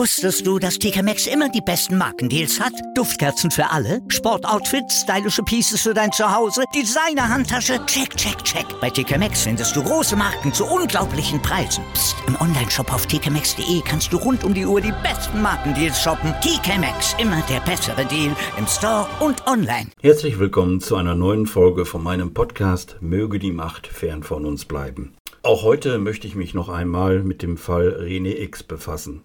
Wusstest du, dass TK Maxx immer die besten Markendeals hat? Duftkerzen für alle, Sportoutfits, stylische Pieces für dein Zuhause, Designer-Handtasche, check, check, check. Bei TK Maxx findest du große Marken zu unglaublichen Preisen. Psst. im Onlineshop auf tkmaxx.de kannst du rund um die Uhr die besten Markendeals shoppen. TK Maxx, immer der bessere Deal im Store und online. Herzlich willkommen zu einer neuen Folge von meinem Podcast Möge die Macht fern von uns bleiben. Auch heute möchte ich mich noch einmal mit dem Fall René X befassen.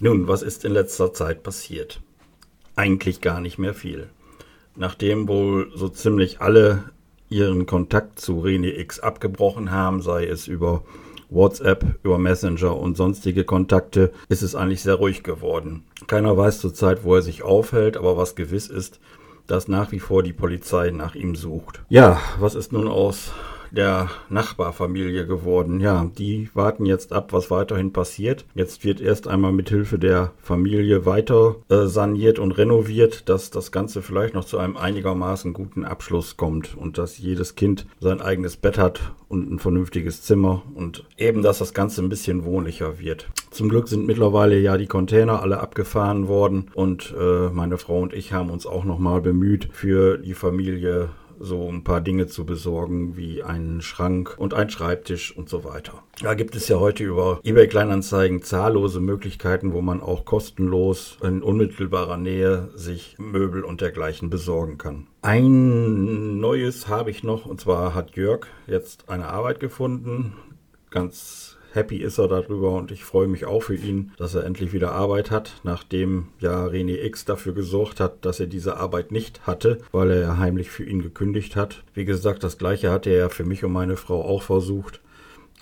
Nun, was ist in letzter Zeit passiert? Eigentlich gar nicht mehr viel. Nachdem wohl so ziemlich alle ihren Kontakt zu René X abgebrochen haben, sei es über WhatsApp, über Messenger und sonstige Kontakte, ist es eigentlich sehr ruhig geworden. Keiner weiß zurzeit, wo er sich aufhält, aber was gewiss ist, dass nach wie vor die Polizei nach ihm sucht. Ja, was ist nun aus der Nachbarfamilie geworden. Ja, die warten jetzt ab, was weiterhin passiert. Jetzt wird erst einmal mit Hilfe der Familie weiter äh, saniert und renoviert, dass das Ganze vielleicht noch zu einem einigermaßen guten Abschluss kommt und dass jedes Kind sein eigenes Bett hat und ein vernünftiges Zimmer und eben, dass das Ganze ein bisschen wohnlicher wird. Zum Glück sind mittlerweile ja die Container alle abgefahren worden und äh, meine Frau und ich haben uns auch nochmal bemüht, für die Familie so ein paar Dinge zu besorgen, wie einen Schrank und ein Schreibtisch und so weiter. Da gibt es ja heute über eBay Kleinanzeigen zahllose Möglichkeiten, wo man auch kostenlos in unmittelbarer Nähe sich Möbel und dergleichen besorgen kann. Ein neues habe ich noch, und zwar hat Jörg jetzt eine Arbeit gefunden, ganz happy ist er darüber und ich freue mich auch für ihn, dass er endlich wieder Arbeit hat, nachdem ja René X dafür gesorgt hat, dass er diese Arbeit nicht hatte, weil er ja heimlich für ihn gekündigt hat. Wie gesagt, das gleiche hat er ja für mich und meine Frau auch versucht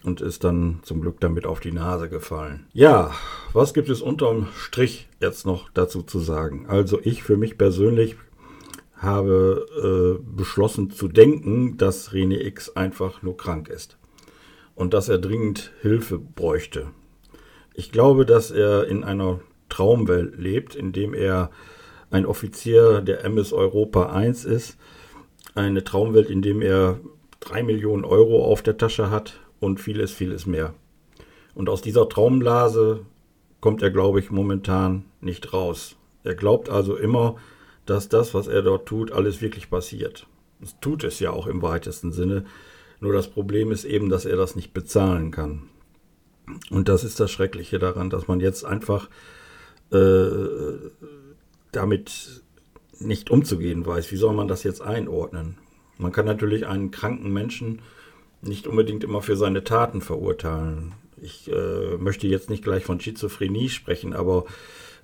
und ist dann zum Glück damit auf die Nase gefallen. Ja, was gibt es unterm Strich jetzt noch dazu zu sagen? Also ich für mich persönlich habe äh, beschlossen zu denken, dass René X einfach nur krank ist und dass er dringend Hilfe bräuchte. Ich glaube, dass er in einer Traumwelt lebt, in dem er ein Offizier der MS Europa 1 ist. Eine Traumwelt, in dem er drei Millionen Euro auf der Tasche hat und vieles, vieles mehr. Und aus dieser Traumblase kommt er, glaube ich, momentan nicht raus. Er glaubt also immer, dass das, was er dort tut, alles wirklich passiert. Es tut es ja auch im weitesten Sinne. Nur das Problem ist eben, dass er das nicht bezahlen kann. Und das ist das Schreckliche daran, dass man jetzt einfach äh, damit nicht umzugehen weiß. Wie soll man das jetzt einordnen? Man kann natürlich einen kranken Menschen nicht unbedingt immer für seine Taten verurteilen. Ich äh, möchte jetzt nicht gleich von Schizophrenie sprechen, aber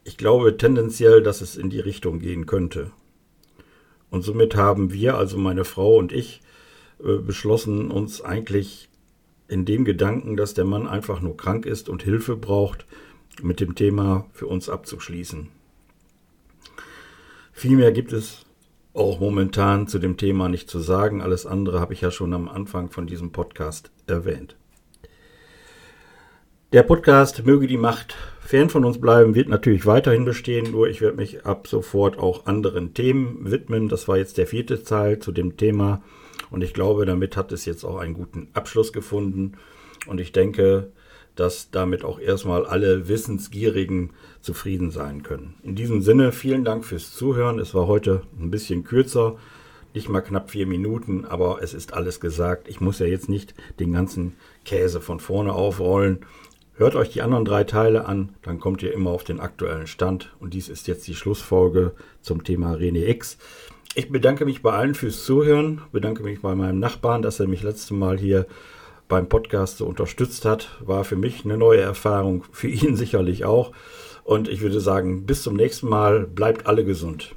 ich glaube tendenziell, dass es in die Richtung gehen könnte. Und somit haben wir, also meine Frau und ich, äh, beschlossen, uns eigentlich in dem Gedanken, dass der Mann einfach nur krank ist und Hilfe braucht, mit dem Thema für uns abzuschließen. Vielmehr gibt es auch momentan zu dem Thema nicht zu sagen. Alles andere habe ich ja schon am Anfang von diesem Podcast erwähnt. Der Podcast Möge die Macht fern von uns bleiben, wird natürlich weiterhin bestehen, nur ich werde mich ab sofort auch anderen Themen widmen. Das war jetzt der vierte Teil zu dem Thema und ich glaube, damit hat es jetzt auch einen guten Abschluss gefunden. Und ich denke, dass damit auch erstmal alle Wissensgierigen zufrieden sein können. In diesem Sinne, vielen Dank fürs Zuhören. Es war heute ein bisschen kürzer, nicht mal knapp vier Minuten, aber es ist alles gesagt. Ich muss ja jetzt nicht den ganzen Käse von vorne aufrollen. Hört euch die anderen drei Teile an, dann kommt ihr immer auf den aktuellen Stand. Und dies ist jetzt die Schlussfolge zum Thema René X. Ich bedanke mich bei allen fürs Zuhören, bedanke mich bei meinem Nachbarn, dass er mich letztes Mal hier beim Podcast so unterstützt hat. War für mich eine neue Erfahrung, für ihn sicherlich auch. Und ich würde sagen, bis zum nächsten Mal, bleibt alle gesund.